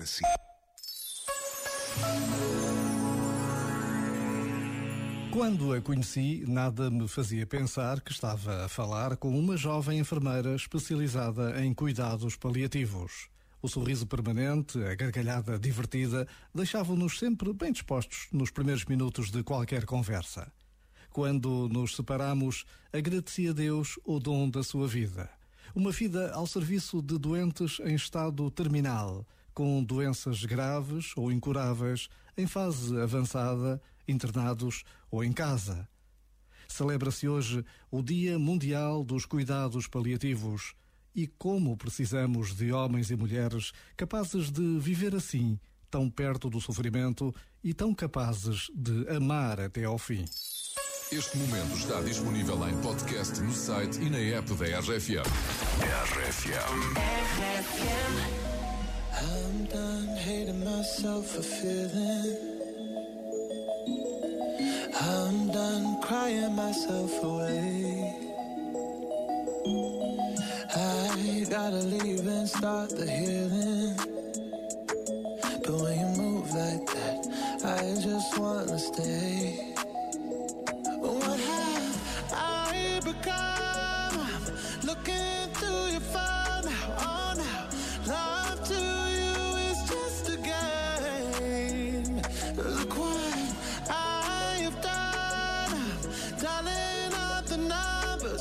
para si. Quando a conheci, nada me fazia pensar que estava a falar com uma jovem enfermeira especializada em cuidados paliativos. O sorriso permanente, a gargalhada divertida, deixavam-nos sempre bem dispostos nos primeiros minutos de qualquer conversa. Quando nos separamos, agradeci a Deus o dom da sua vida. Uma vida ao serviço de doentes em estado terminal com doenças graves ou incuráveis, em fase avançada, internados ou em casa. Celebra-se hoje o Dia Mundial dos Cuidados Paliativos. E como precisamos de homens e mulheres capazes de viver assim, tão perto do sofrimento e tão capazes de amar até ao fim. Este momento está disponível em podcast no site e na app da RFM. RFM. RFM. I'm done hating myself for feeling. I'm done crying myself away. I gotta leave and start the healing. But when you move like that, I just wanna stay. What have I become? Looking through your phone.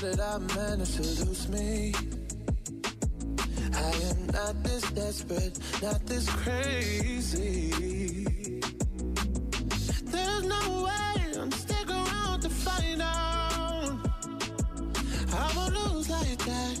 did I manage to lose me? I am not this desperate, not this crazy. There's no way I'm sticking around to find out. I won't lose like that.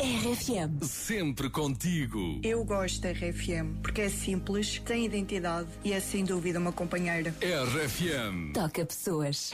RFM. Sempre contigo. Eu gosto da RFM porque é simples, tem identidade e é sem dúvida uma companheira. RFM. Toca pessoas.